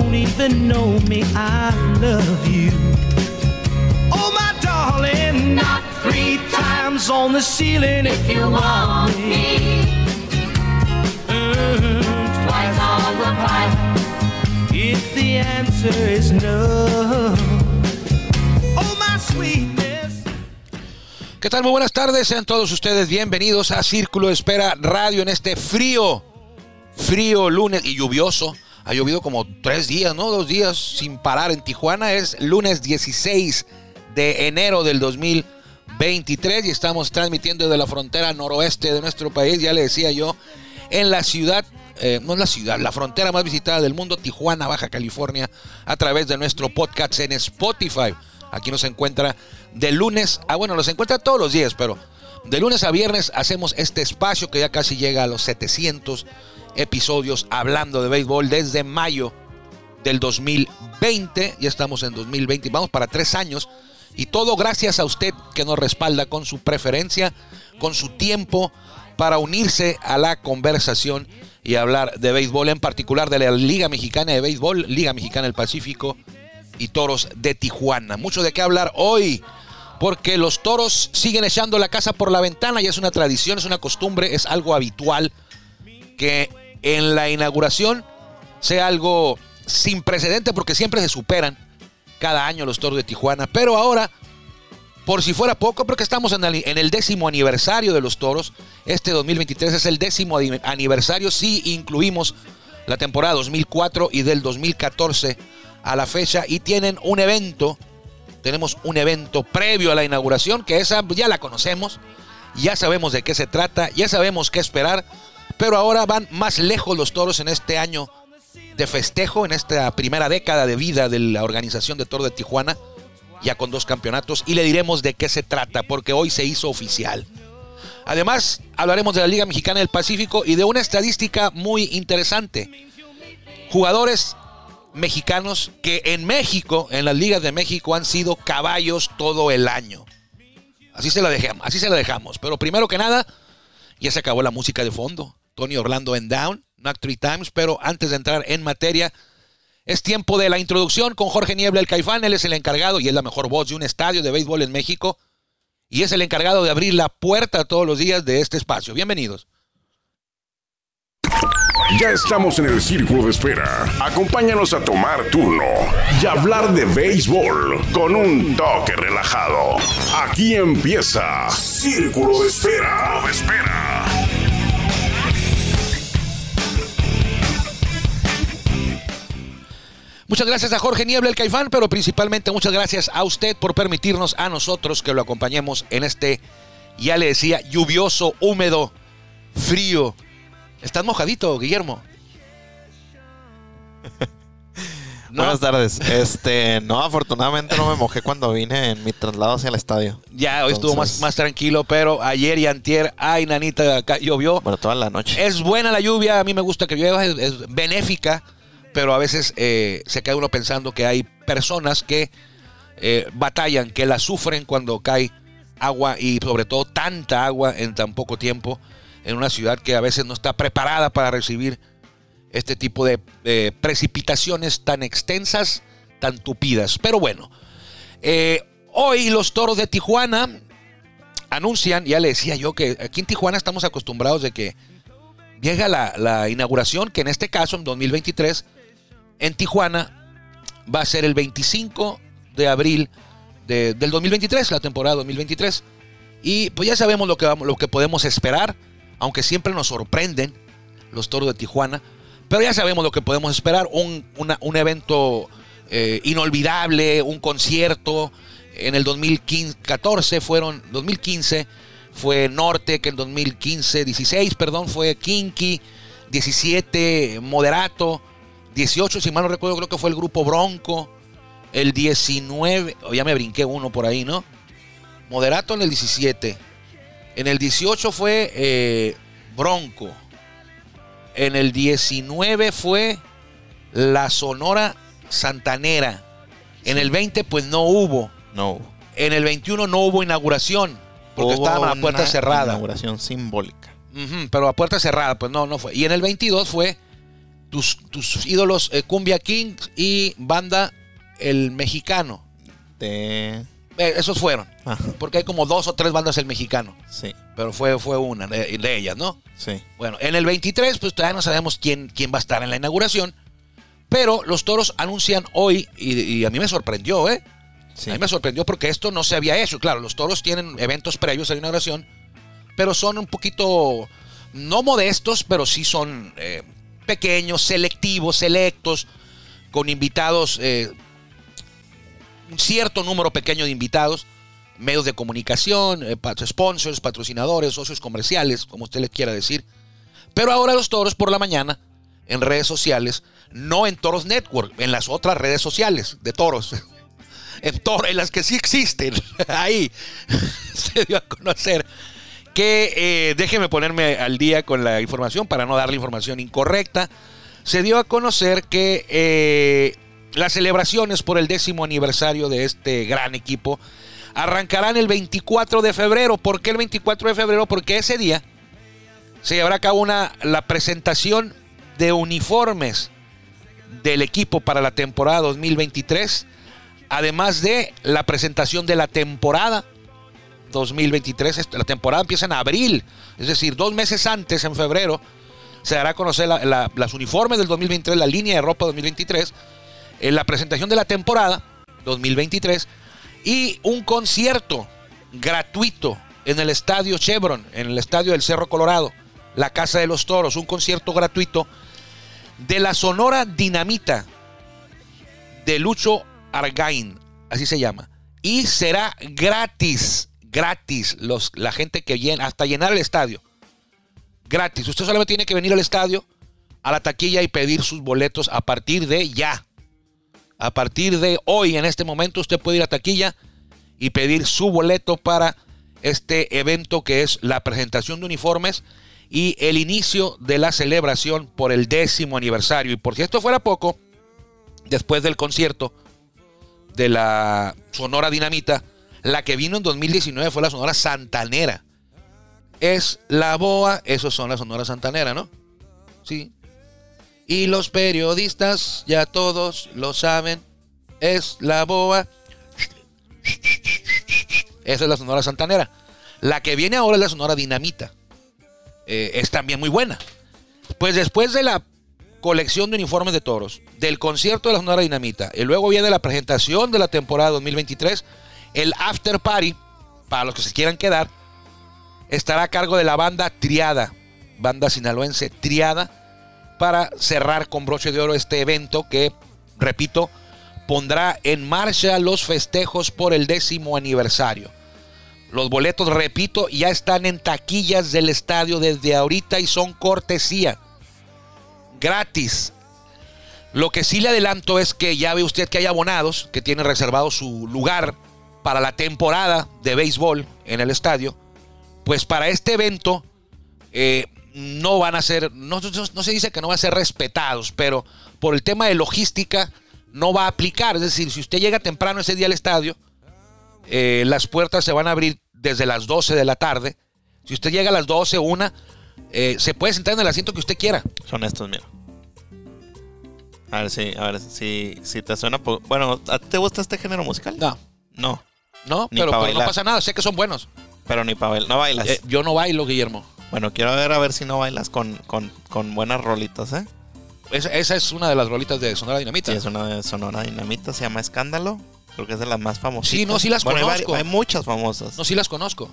don't even know. I love you. Oh, my darling, Not three times on the ceiling if you want me. Twice on the pipe. If the answer is no. Oh, my sweetness. ¿Qué tal? Muy buenas tardes, sean todos ustedes bienvenidos a Círculo de Espera Radio en este frío, frío lunes y lluvioso. Ha llovido como tres días, ¿no? Dos días sin parar en Tijuana. Es lunes 16 de enero del 2023 y estamos transmitiendo desde la frontera noroeste de nuestro país, ya le decía yo, en la ciudad, eh, no es la ciudad, la frontera más visitada del mundo, Tijuana, Baja California, a través de nuestro podcast en Spotify. Aquí nos encuentra de lunes a, bueno, nos encuentra todos los días, pero de lunes a viernes hacemos este espacio que ya casi llega a los 700 episodios hablando de béisbol desde mayo del 2020. Ya estamos en 2020 vamos para tres años. Y todo gracias a usted que nos respalda con su preferencia, con su tiempo para unirse a la conversación y hablar de béisbol, en particular de la Liga Mexicana de Béisbol, Liga Mexicana del Pacífico y Toros de Tijuana. Mucho de qué hablar hoy, porque los toros siguen echando la casa por la ventana y es una tradición, es una costumbre, es algo habitual que en la inauguración sea algo sin precedente porque siempre se superan cada año los toros de Tijuana. Pero ahora, por si fuera poco, porque estamos en el, décimo aniversario de los toros, este 2023 es el décimo aniversario si incluimos la temporada 2004 y del 2014 a la fecha y tienen un evento, tenemos un evento previo a la inauguración, que esa ya la conocemos, ya sabemos de qué se trata, ya sabemos qué esperar, pero ahora van más lejos los toros en este año de festejo, en esta primera década de vida de la organización de Toro de Tijuana, ya con dos campeonatos, y le diremos de qué se trata, porque hoy se hizo oficial. Además, hablaremos de la Liga Mexicana del Pacífico y de una estadística muy interesante. Jugadores mexicanos que en México, en las ligas de México, han sido caballos todo el año. Así se la dejamos, así se la dejamos. Pero primero que nada, ya se acabó la música de fondo. Tony Orlando en Down, Knock Three Times. Pero antes de entrar en materia, es tiempo de la introducción con Jorge Niebla, el Caifán. Él es el encargado y es la mejor voz de un estadio de béisbol en México. Y es el encargado de abrir la puerta todos los días de este espacio. Bienvenidos. Ya estamos en el círculo de espera. Acompáñanos a tomar turno y hablar de béisbol con un toque relajado. Aquí empieza Círculo de Espera. de espera. Muchas gracias a Jorge Niebla, el Caifán, pero principalmente muchas gracias a usted por permitirnos a nosotros que lo acompañemos en este, ya le decía, lluvioso, húmedo, frío. ¿Estás mojadito, Guillermo? No. Buenas tardes. Este, no, afortunadamente no me mojé cuando vine en mi traslado hacia el estadio. Ya, hoy estuvo más, tranquilo, pero ayer y antier, ay, nanita, acá llovió. Bueno, toda la noche. Es buena la lluvia, a mí me gusta que llueva, es, es benéfica, pero a veces eh, se queda uno pensando que hay personas que eh, batallan, que la sufren cuando cae agua y sobre todo tanta agua en tan poco tiempo en una ciudad que a veces no está preparada para recibir este tipo de precipitaciones tan extensas, tan tupidas. Pero bueno, eh, hoy los toros de Tijuana anuncian, ya le decía yo que aquí en Tijuana estamos acostumbrados de que llega la inauguración, que en este caso, en 2023, en Tijuana, va a ser el 25 de abril de- del 2023, la temporada 2023. Y pues ya sabemos lo que, lo que podemos esperar, aunque siempre nos sorprenden los toros de Tijuana. Pero ya sabemos lo que podemos esperar, un, un evento eh, inolvidable, un concierto. En el 2014 fueron, 2015 fue Norte, que en 2015, 16, perdón, fue Kinky, 17 Moderato, 18, si mal no recuerdo, creo que fue el grupo Bronco. El 19, o ya me brinqué uno por ahí, ¿no? Moderato en el 17. En el 18 fue eh, Bronco. En el 19 fue la Sonora Santanera. En el 20 pues no hubo. No. En el 21 no hubo inauguración porque Hubo estaban a la puerta cerrada. Inauguración simbólica. Ujú, pero a puerta cerrada, pues no, no fue. Y en el 22 fue tus, tus ídolos eh, Cumbia Kings y banda El Mexicano. De. Eh, esos fueron. Ajá. Porque hay como dos o tres bandas El Mexicano. Sí, Pero fue, fue una de, de ellas, ¿no? sí. Bueno, en el 23, pues todavía no sabemos quién, quién va a estar en la inauguración. Pero los toros anuncian hoy, y, y a mí me sorprendió, ¿eh? sí. A mí me sorprendió porque esto no se había hecho. Claro, los toros tienen eventos previos a la inauguración, pero son un poquito, no modestos, pero sí son eh, pequeños, selectivos, selectos, con invitados, eh, un cierto número pequeño de invitados, medios de comunicación, eh, sponsors, patrocinadores, socios comerciales, como usted le quiera decir. Pero ahora los toros por la mañana, en redes sociales, no en Toros Network, en las otras redes sociales de toros en, tor- en las que sí existen, ahí se dio a conocer que, eh, déjeme ponerme al día con la información para no darle información incorrecta, se dio a conocer que eh, las celebraciones por el décimo aniversario de este gran equipo arrancarán el 24 de febrero. ¿Por qué el 24 de febrero? Porque ese día se llevará a cabo una, la presentación de uniformes del equipo para la temporada 2023 además de la presentación de la temporada 2023. Est- La temporada empieza en abril, es decir, dos meses antes, en febrero, se dará a conocer la- la- las uniformes del 2023, la línea de ropa 2023, en la presentación de la temporada 2023 y un concierto gratuito en el estadio Chevron, en el estadio del Cerro Colorado, la Casa de los Toros, un concierto gratuito de la Sonora Dinamita de Lucho Argain, así se llama. Y será gratis, gratis, los, la gente que llena, hasta llenar el estadio. Gratis. Usted solamente tiene que venir al estadio, a la taquilla y pedir sus boletos a partir de ya. A partir de hoy, en este momento, usted puede ir a taquilla y pedir su boleto para este evento que es la presentación de uniformes y el inicio de la celebración por el décimo aniversario. Y por si esto fuera poco, después del concierto de la Sonora Dinamita, la que vino en 2019 fue la Sonora Santanera. Es la boa, esos son la Sonora Santanera, ¿no? Sí. Y los periodistas ya todos lo saben, es la boa. Esa es la Sonora Santanera. La que viene ahora es la Sonora Dinamita. Eh, es también muy buena. Pues después de la colección de uniformes de toros, del concierto de la Sonora Dinamita, y luego viene la presentación de la temporada 2023, el after party, para los que se quieran quedar, estará a cargo de la banda Triada, banda sinaloense Triada, para cerrar con broche de oro este evento que, repito, pondrá en marcha los festejos por el décimo aniversario. Los boletos, repito, ya están en taquillas del estadio desde ahorita y son cortesía. Gratis. Lo que sí le adelanto es que ya ve usted que hay abonados que tienen reservado su lugar para la temporada de béisbol en el estadio. Pues para este evento eh, no van a ser, no, no- no se dice que no van a ser respetados, pero por el tema de logística no va a aplicar. Es decir, si usted llega temprano ese día al estadio, eh, las puertas se van a abrir desde las 12 de la tarde. Si usted llega a las 12, una, eh, se puede sentar en el asiento que usted quiera. Son estos, mira. A ver si, a ver si, si te suena. Bueno, ¿a ti te gusta este género musical? No, No, no, Ni pero, no pasa nada. Sé que son buenos. pero ni para bailar. No bailas. Eh, yo no bailo, Guillermo. Bueno, quiero ver a ver si no bailas con, con, con buenas rolitas, ¿eh? Esa, esa es una de las rolitas de Sonora Dinamita. Sí, es una de Sonora Dinamita, se llama Escándalo. Creo que es de las más famosas. Sí, no, sí las bueno, hay conozco. vari- Hay, muchas famosas. No, sí las conozco.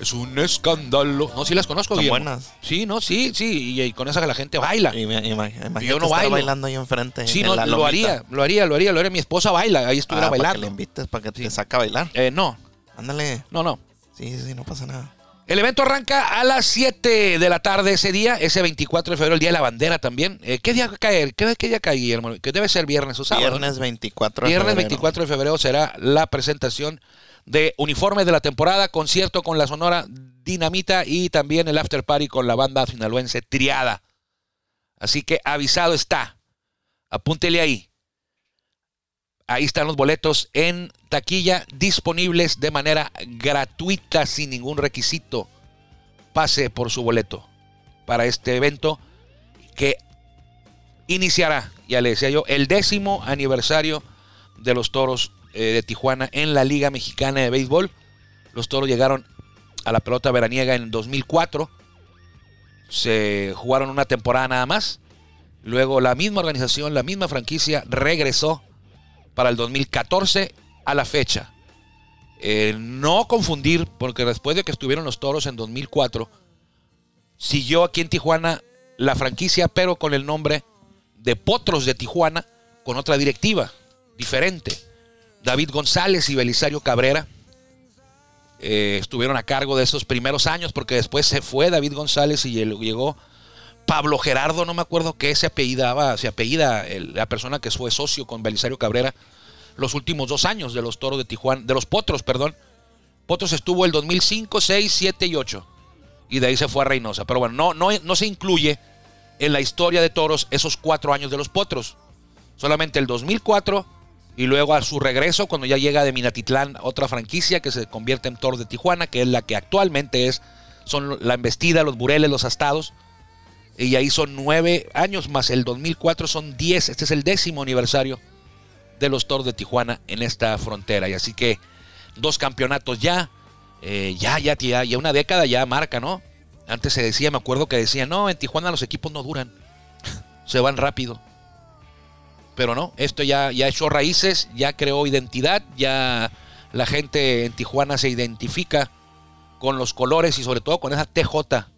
Es un escándalo. No, sí las conozco, Son Guillermo. buenas. Sí, no, sí, sí. Y, y con esa la gente baila. Y me- ima- imagínate Yo no estar bailo. bailando ahí enfrente. Sí, en no, la lo lomita. haría, lo haría, lo haría, lo haría. Mi esposa baila, ahí estuviera Ah, para que bailando. le invites, para que te saque a bailar. Eh, no, Ándale. no, no. Sí, sí, sí, no pasa nada. El evento arranca a las 7 de la tarde ese día, ese 24 de febrero, el día de la bandera también. Eh, ¿Qué día cae? ¿Qué, qué día cae, Guillermo? Que debe ser viernes o sábado. ¿no? Viernes 24 de Viernes febrero. 24 de febrero será la presentación de uniformes de la temporada, concierto con la Sonora Dinamita y también el after party con la banda sinaloense Triada. Así que avisado está. Apúntele ahí. Ahí están los boletos en taquilla disponibles de manera gratuita sin ningún requisito. Pase por su boleto para este evento que iniciará, ya le decía yo, el décimo aniversario de los Toros eh, de Tijuana en la Liga Mexicana de Béisbol. Los Toros llegaron a la pelota veraniega en 2004. Se jugaron una temporada nada más. Luego la misma organización, la misma franquicia regresó para el 2014 a la fecha. Eh, no confundir, porque después de que estuvieron los Toros en 2004, siguió aquí en Tijuana la franquicia, pero con el nombre de Potros de Tijuana, con otra directiva diferente. David González y Belisario Cabrera eh, estuvieron a cargo de esos primeros años, porque después se fue David González y llegó Pablo Gerardo, no me acuerdo qué se apellidaba, se apellida el- la persona que fue socio con Belisario Cabrera los últimos dos años de los toros de Tijuana, de los potros, perdón. Potros estuvo el 2005, 6, 7 y 8. Y de ahí se fue a Reynosa. Pero bueno, no, no, no se incluye en la historia de toros esos cuatro años de los potros. Solamente el 2004 y luego a su regreso, cuando ya llega de Minatitlán, otra franquicia que se convierte en toros de Tijuana, que es la que actualmente es, son la embestida, los bureles, los astados. Y ahí son nueve años más el 2004 son diez. Este es el décimo aniversario de los Toros de Tijuana en esta frontera. Y así que dos campeonatos ya, eh, ya, ya, ya, ya una década ya marca, ¿no? Antes se decía, me acuerdo que decían, no, en Tijuana los equipos no duran, se van rápido. Pero no, esto ya, ya echó raíces, ya creó identidad, ya la gente en Tijuana se identifica con los colores y sobre todo con esa TJ,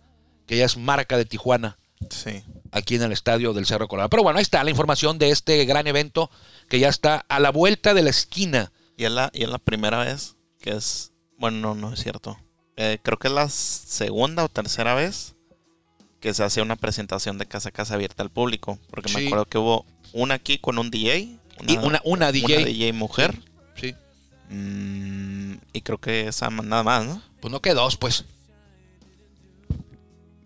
que ya es marca de Tijuana Sí. aquí en el estadio del Cerro Colorado. Pero bueno, ahí está la información de este gran evento que ya está a la vuelta de la esquina. Y es la, y es la primera vez que es. Bueno, no, no es cierto. Eh, creo que es la segunda o tercera vez que se hace una presentación de casa a casa abierta al público. Porque me acuerdo que hubo una aquí con un DJ. Y una, una DJ. Una DJ mujer. Sí. Mm, y creo que esa nada más, ¿no? Pues no que dos, pues.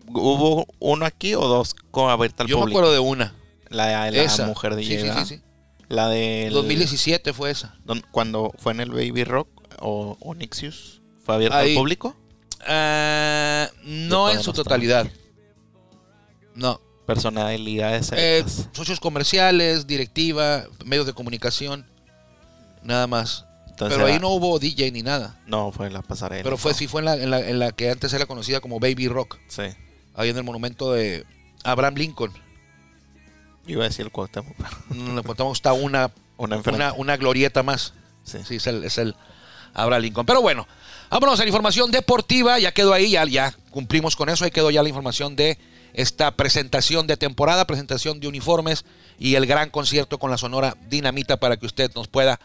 ¿Hubo uno aquí o dos con abierta al Yo me acuerdo de una. La, la esa. mujer DJ. Sí, sí, sí, sí. La de 2017 fue esa. cuando fue en el Baby Rock o, o Nixius. ¿Fue abierta al público? Ah, no en su totalidad. No. Personalidades Eh, socios comerciales, directiva, medios de comunicación. Nada más. Entonces Pero ahí no hubo DJ ni nada. No, fue la pasarela. Pero fue, ¿no? sí fue en la, en la, en la que antes era conocida como Baby Rock. Sí. Ahí en el monumento de Abraham Lincoln. Yo iba a decir el Cuauhtémoc. Le contamos está una, Una enfrente. una, una glorieta más. Sí. Sí, es el, es el Abraham Lincoln. Pero bueno, vámonos a la información deportiva. Ya quedó ahí, ya, ya cumplimos con eso. Ahí quedó ya la información de esta presentación de temporada, presentación de uniformes y el gran concierto con la Sonora Dinamita para que usted nos pueda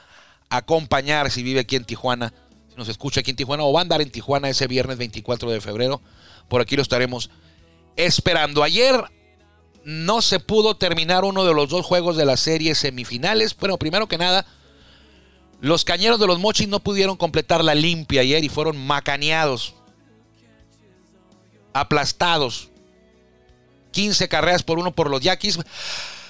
acompañar si vive aquí en Tijuana, si nos escucha aquí en Tijuana o va a andar en Tijuana ese viernes 24 de febrero. Por aquí lo estaremos esperando. Ayer no se pudo terminar uno de los dos juegos de las series semifinales. Bueno, primero que nada, los cañeros de los mochis no pudieron completar la limpia ayer y fueron macaneados, aplastados. 15 carreras por uno por los yaquis.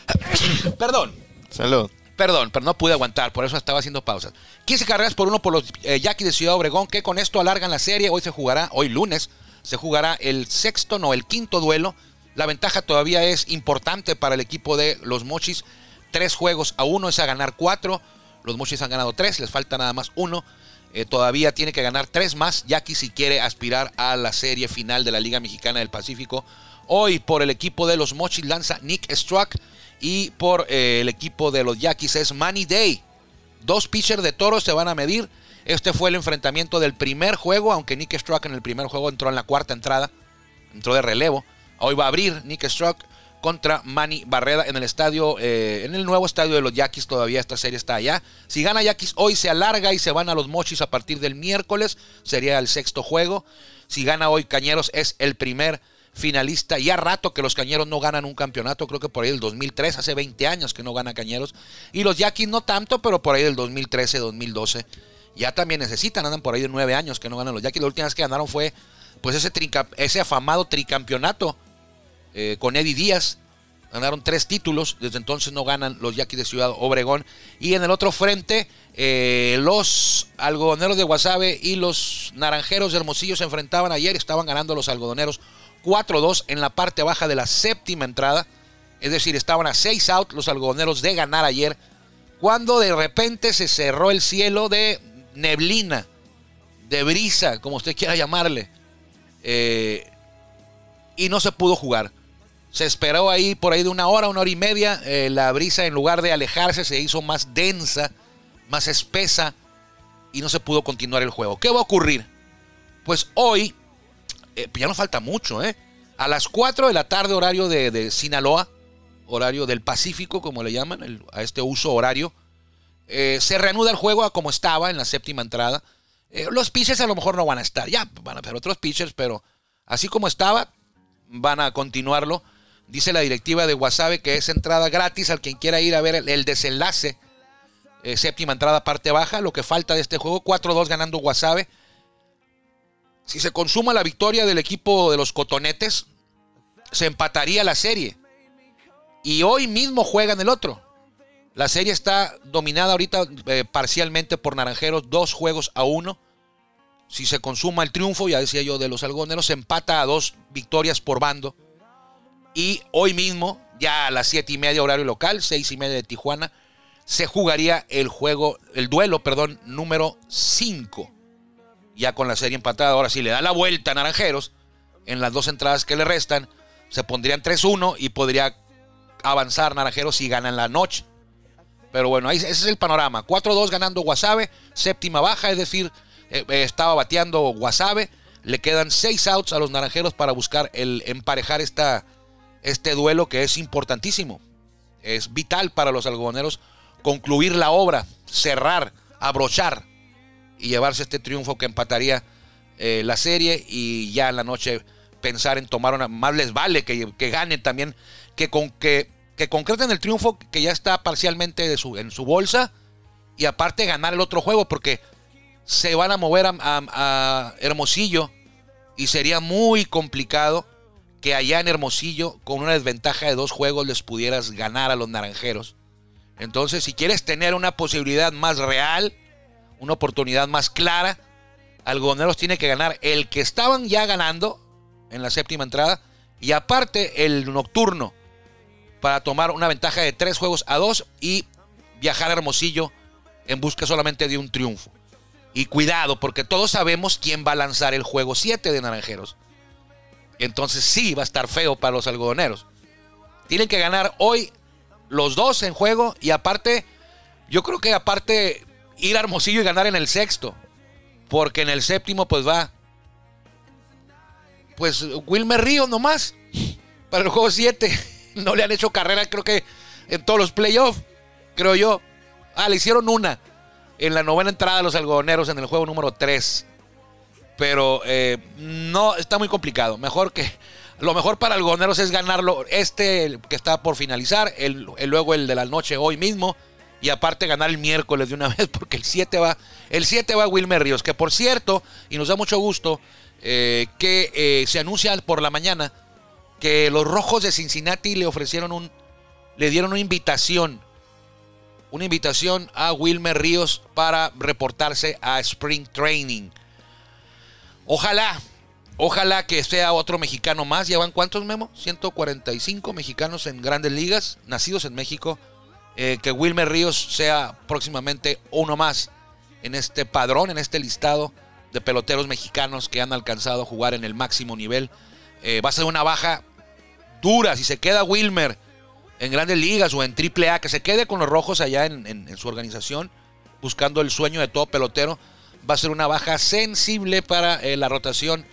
Perdón, Salud. Perdón, pero no pude aguantar, por eso estaba haciendo pausas. 15 carreras por uno por los eh, Yaquis de Ciudad Obregón, que con esto alargan la serie. Hoy se jugará, hoy lunes, se jugará el sexto, no, el quinto duelo. La ventaja todavía es importante para el equipo de los Mochis. Tres juegos a uno es a ganar cuatro. Los Mochis han ganado tres, les falta nada más uno. Eh, todavía tiene que ganar tres más, Yaquis si quiere aspirar a la serie final de la Liga Mexicana del Pacífico. Hoy por el equipo de los Mochis lanza Nick Struck y por eh, el equipo de los Yaquis es Manny Day. Dos pitchers de toros se van a medir. Este fue el enfrentamiento del primer juego, aunque Nick Struck en el primer juego entró en la cuarta entrada, entró de relevo. Hoy va a abrir Nick Struck contra Manny Barreda en el estadio, eh, en el nuevo estadio de los Yaquis. Todavía esta serie está allá. Si gana Yaquis hoy se alarga y se van a los Mochis a partir del miércoles. Sería el sexto juego. Si gana hoy Cañeros es el primer finalista. Ya rato que los Cañeros no ganan un campeonato. Creo que por ahí del 2003, hace 20 años que no gana Cañeros. Y los Yaquis no tanto, pero por ahí del 2013, 2012. Ya también necesitan, andan por ahí de 9 años que no ganan los Yaquis. La última vez que ganaron fue pues ese, afamado tricampeonato eh, con Eddie Díaz. Ganaron tres títulos, desde entonces no ganan los Yaquis de Ciudad Obregón. Y en el otro frente, eh, los algodoneros de Guasave y los naranjeros de Hermosillo se enfrentaban ayer. Estaban ganando los algodoneros 4-2 en la parte baja de la séptima entrada. Es decir, estaban a 6 out los algodoneros de ganar ayer. Cuando de repente se cerró el cielo de neblina, de brisa, como usted quiera llamarle. Eh, y no se pudo jugar. Se esperó ahí por ahí de una hora, una hora y media. eh, la brisa en lugar de alejarse se hizo más densa, más espesa y no se pudo continuar el juego. ¿Qué va a ocurrir? Pues hoy, eh, ya no falta mucho, ¿eh? A las 4 de la tarde horario de, de Sinaloa, horario del Pacífico, como le llaman, el- a este uso horario, eh, se reanuda el juego a como estaba en la séptima entrada. Eh, los pitchers a lo mejor no van a estar, ya van a haber otros pitchers, pero así como estaba, van a continuarlo. Dice la directiva de Wasabe que es entrada gratis al quien quiera ir a ver el, desenlace. Séptima entrada, parte baja. Lo que falta de este juego, 4-2 ganando Wasabe. Si se consuma la victoria del equipo de los Cotonetes, se empataría la serie. Y hoy mismo juegan el otro. La serie está dominada ahorita eh, parcialmente por Naranjeros, dos juegos a uno. Si se consuma el triunfo, ya decía yo, de los algoneros, se empata a dos victorias por bando. Y hoy mismo, ya a las siete y media horario local, seis y media de Tijuana, se jugaría el juego, el duelo, perdón, número 5. Ya con la serie empatada. Ahora, si le da la vuelta a Naranjeros, en las dos entradas que le restan, se pondrían 3-1 y podría avanzar Naranjeros si gana en la noche. Pero bueno, ahí, ese es el panorama. 4-2 ganando Guasave, séptima baja, es decir, eh, eh, estaba bateando Guasave. Le quedan 6 outs a los naranjeros para buscar el emparejar esta, este duelo que es importantísimo. Es vital para los algodoneros concluir la obra, cerrar, abrochar y llevarse este triunfo que empataría eh, la serie y ya en la noche pensar en tomar una. Más les vale que, que ganen también, que, con, que, que concreten el triunfo que ya está parcialmente de su, en su bolsa y aparte ganar el otro juego porque se van a mover a, a- a Hermosillo y sería muy complicado que allá en Hermosillo con una desventaja de dos juegos les pudieras ganar a los naranjeros. Entonces, si quieres tener una posibilidad más real, una oportunidad más clara, Algodoneros tiene que ganar el que estaban ya ganando en la séptima entrada y aparte el nocturno para tomar una ventaja de tres juegos a dos y viajar a Hermosillo en busca solamente de un triunfo. Y cuidado, porque todos sabemos quién va a lanzar el juego 7 de Naranjeros. Entonces sí va a estar feo para los algodoneros. Tienen que ganar hoy los dos en juego y aparte, yo creo que aparte ir a Hermosillo y ganar en el sexto. Porque en el séptimo pues va, pues Wilmer Ríos nomás para el juego 7. No le han hecho carrera creo que en todos los playoffs, creo yo. Ah, le hicieron una en la novena entrada de los algodoneros en el juego número 3. Pero eh, no, está muy complicado. Mejor que. Lo mejor para algodoneros es ganarlo. Este que está por finalizar. El- luego el de la noche hoy mismo. Y aparte ganar el miércoles de una vez. Porque el 7 va. El 7 va Wilmer Ríos. Que por cierto, y nos da mucho gusto. eh, que eh, se anuncia por la mañana. Que los rojos de Cincinnati le ofrecieron un. Le dieron una invitación una invitación a Wilmer Ríos para reportarse a Spring Training. Ojalá, ojalá que sea otro mexicano más. ¿Llevan cuántos, Memo? 145 mexicanos en grandes ligas, nacidos en México. Eh, que Wilmer Ríos sea próximamente uno más en este padrón, en este listado de peloteros mexicanos que han alcanzado a jugar en el máximo nivel. Eh, va a ser una baja dura si se queda Wilmer en grandes ligas o en triple A, que se quede con los rojos allá en, su organización, buscando el sueño de todo pelotero, va a ser una baja sensible para eh, la rotación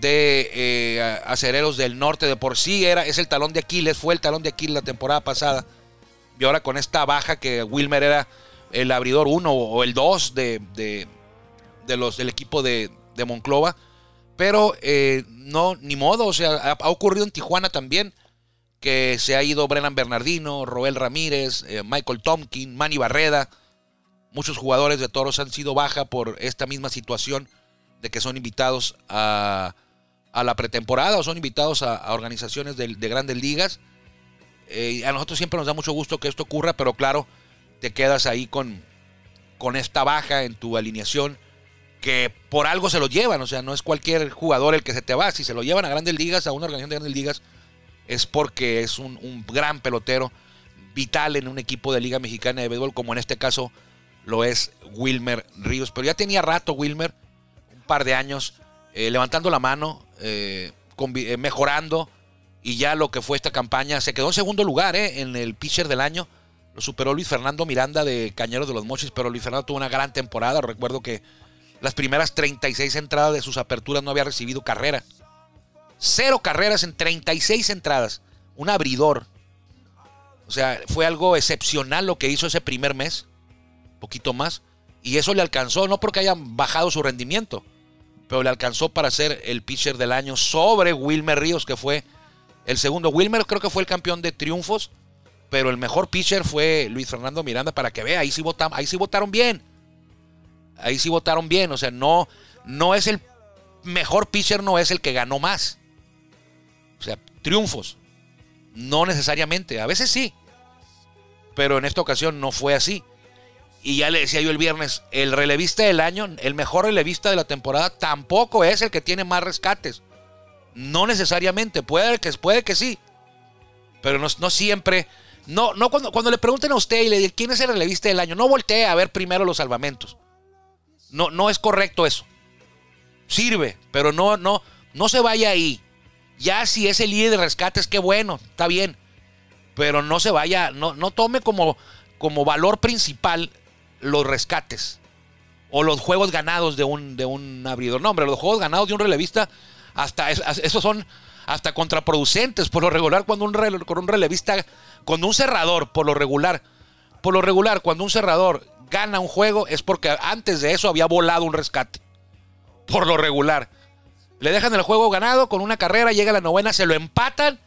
de eh, acereros del norte. De por sí era, es el talón de Aquiles, fue el talón de Aquiles la temporada pasada. Y ahora con esta baja que Wilmer era el abridor 1 o el 2 de, de, los, del equipo de, de Monclova. Pero eh, no, ni modo, o sea, ha, ocurrido en Tijuana también que se ha ido Brennan Bernardino, Roel Ramírez, eh, Michael Tompkin, Manny Barreda. Muchos jugadores de Toros han sido baja por esta misma situación de que son invitados a, a la pretemporada o son invitados a, organizaciones de, grandes ligas. Eh, a nosotros siempre nos da mucho gusto que esto ocurra, pero claro, te quedas ahí con, con esta baja en tu alineación que por algo se lo llevan, o sea, no es cualquier jugador el que se te va, si se lo llevan a grandes ligas, a una organización de grandes ligas, es porque es un, un, gran pelotero vital en un equipo de Liga Mexicana de Béisbol, como en este caso lo es Wilmer Ríos. Pero ya tenía rato Wilmer, un par de años, eh, levantando la mano, eh, mejorando, y ya lo que fue esta campaña, se quedó en segundo lugar eh, en el pitcher del año. Lo superó Luis Fernando Miranda de Cañeros de los Mochis, pero Luis Fernando tuvo una gran temporada. Recuerdo que las primeras 36 entradas de sus aperturas no había recibido carrera. Cero carreras en 36 entradas. Un abridor. O sea, fue algo excepcional lo que hizo ese primer mes. Poquito más. Y eso le alcanzó, no porque hayan bajado su rendimiento, pero le alcanzó para ser el pitcher del año sobre Wilmer Ríos, que fue el segundo. Wilmer creo que fue el campeón de triunfos, pero el mejor pitcher fue Luis Fernando Miranda, para que vea, ahí sí, votaron, ahí sí votaron bien. Ahí sí votaron bien. O sea, no, no es el mejor pitcher, no es el que ganó más. O sea, triunfos. No necesariamente. A veces sí. Pero en esta ocasión no fue así. Y ya le decía yo el viernes, el relevista del año, el mejor relevista de la temporada, tampoco es el que tiene más rescates. No necesariamente. Puede que, puede que sí. Pero no, no siempre. No, no cuando, cuando le pregunten a usted y le digan quién es el relevista del año, no voltee a ver primero los salvamentos. No, no es correcto eso. Sirve, pero no, no, no se vaya ahí. Ya si es el líder de rescates, qué bueno, está bien. Pero no se vaya, no, no tome como, como valor principal los rescates. O los juegos ganados de un, de un abridor. No, hombre, los juegos ganados de un relevista, hasta esos son hasta contraproducentes. Por lo regular, cuando un, rele, con un relevista, cuando un cerrador, por lo regular, por lo regular, cuando un cerrador gana un juego es porque antes de eso había volado un rescate. Por lo regular. Le dejan el juego ganado con una carrera, llega la novena, se lo empatan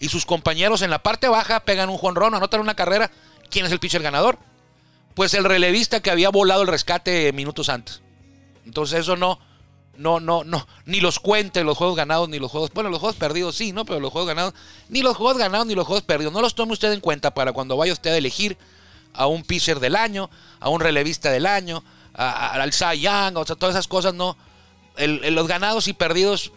y sus compañeros en la parte baja pegan un jonrón, anotan una carrera. ¿Quién es el pitcher ganador? Pues el relevista que había volado el rescate minutos antes. Entonces eso no, no, no, no, ni los cuente los juegos ganados ni los juegos, bueno, los juegos perdidos sí, ¿no? Pero los juegos ganados, ni los juegos ganados ni los juegos perdidos, no los tome usted en cuenta para cuando vaya usted a elegir a un pitcher del año, a un relevista del año, al Cy Young, o sea, todas esas cosas no. Los ganados y perdidos,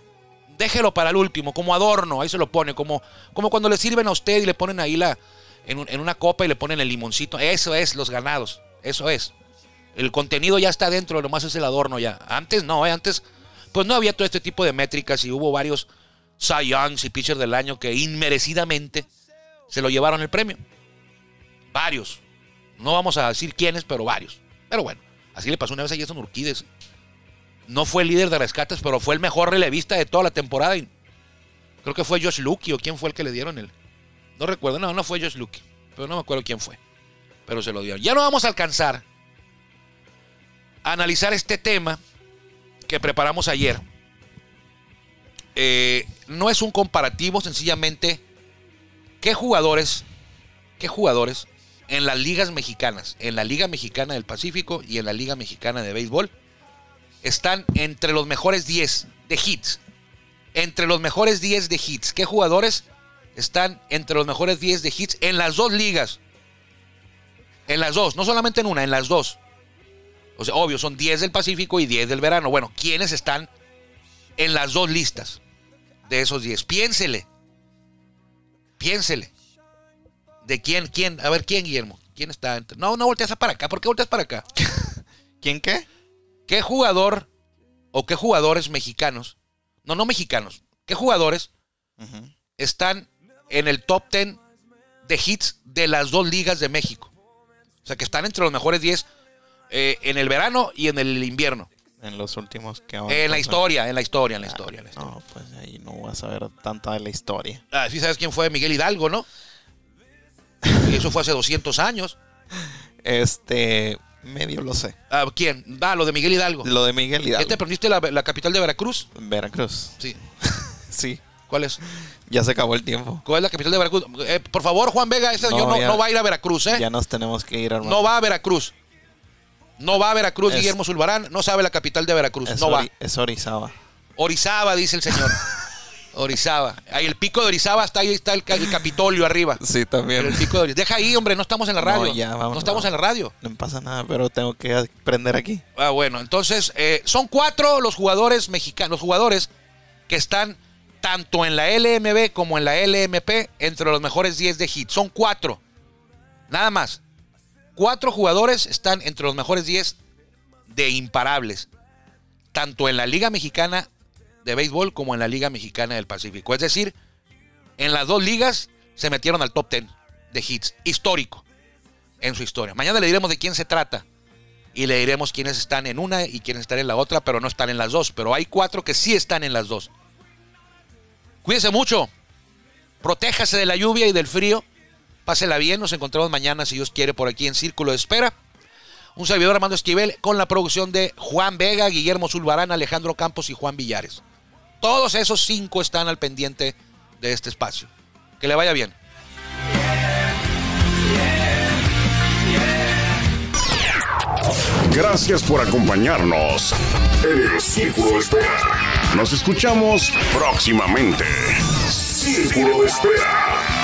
déjelo para el último, como adorno, ahí se lo pone, como, como cuando le sirven a usted y le ponen ahí la, en, en una copa y le ponen el limoncito. Eso es los ganados, eso es. El contenido ya está dentro, nomás es el adorno ya. Antes no, ¿eh? antes pues no había todo este tipo de métricas y hubo varios Cy Youngs y pitchers del año que inmerecidamente se lo llevaron el premio. Varios. No vamos a decir quiénes, pero varios. Pero bueno, así le pasó una vez a Jason Urquides. No fue el líder de rescates, pero fue el mejor relevista de toda la temporada. Creo que fue Josh Lucky o quién fue el que le dieron el. No recuerdo, no, no fue Josh Lucky. Pero no me acuerdo quién fue. Pero se lo dieron. Ya no vamos a alcanzar a analizar este tema que preparamos ayer. Eh, no es un comparativo, sencillamente. ¿Qué jugadores? ¿Qué jugadores en las ligas mexicanas, en la Liga Mexicana del Pacífico y en la Liga Mexicana de Béisbol, están entre los mejores 10 de hits. Entre los mejores 10 de hits. ¿Qué jugadores están entre los mejores 10 de hits en las dos ligas? En las dos, no solamente en una, en las dos. O sea, obvio, son 10 del Pacífico y 10 del verano. Bueno, ¿quiénes están en las dos listas de esos 10? Piénsele. Piénsele. ¿De quién? ¿Quién? A ver, ¿quién, Guillermo? ¿Quién está? Entre... No, no volteas para acá. ¿Por qué volteas para acá? ¿Quién qué? ¿Qué jugador o qué jugadores mexicanos? No, no mexicanos. ¿Qué jugadores uh -huh. están en el top 10 de hits de las dos ligas de México? O sea, que están entre los mejores 10 eh, en el verano y en el invierno. En los últimos que En la historia, en la historia, en la historia. en la historia. No, pues ahí no voy a saber tanta de la historia. Ah, sí sabes quién fue Miguel Hidalgo, ¿no? Y eso fue hace 200 años. Este, medio lo sé. Ah, ¿Quién? Ah, lo de Miguel Hidalgo. Lo de Miguel ¿Ya Hidalgo. te aprendiste la, la capital de Veracruz? Veracruz. Sí. Sí, ¿Cuál es? ya se acabó el tiempo. ¿Cuál es la capital de Veracruz? Eh, por favor, Juan Vega, ese No, señor no, ya- no va a ir a Veracruz, ¿eh? Ya nos tenemos que ir, hermano. No va a Veracruz. No va a Veracruz, Es- Guillermo Zulbarán. No sabe la capital de Veracruz. no va. Es Orizaba. Orizaba, dice el señor. Orizaba. Ahí el pico de Orizaba está ahí está el, ca- el Capitolio arriba. Sí, también. el pico de Orizaba. Deja ahí, hombre, no estamos en la No, radio. ya, no estamos en la radio. No pasa nada, pero tengo que aprender aquí. Ah, bueno, entonces eh, son cuatro los jugadores mexicanos, los jugadores que están tanto en la LMB como en la LMP entre los mejores 10 de hit. Son cuatro. Nada más. Cuatro jugadores están entre los mejores 10 de imparables. Tanto en la Liga Mexicana de Béisbol como en la Liga Mexicana del Pacífico. Es decir, en las dos ligas se metieron al top 10 de hits. Histórico. En su historia. Mañana le diremos de quién se trata y le diremos quiénes están en una y quiénes están en la otra, pero no están en las dos. Pero hay cuatro que sí están en las dos. Cuídese mucho. Protéjase de la lluvia y del frío. Pásela bien. Nos encontramos mañana, si Dios quiere, por aquí en Círculo de Espera. Un servidor Armando Esquivel con la producción de Juan Vega, Guillermo Zulbarán, Alejandro Campos y Juan Villares. Todos esos cinco están al pendiente de este espacio. Que le vaya bien. Gracias por acompañarnos en el Círculo de Espera. Nos escuchamos próximamente. Círculo de Espera.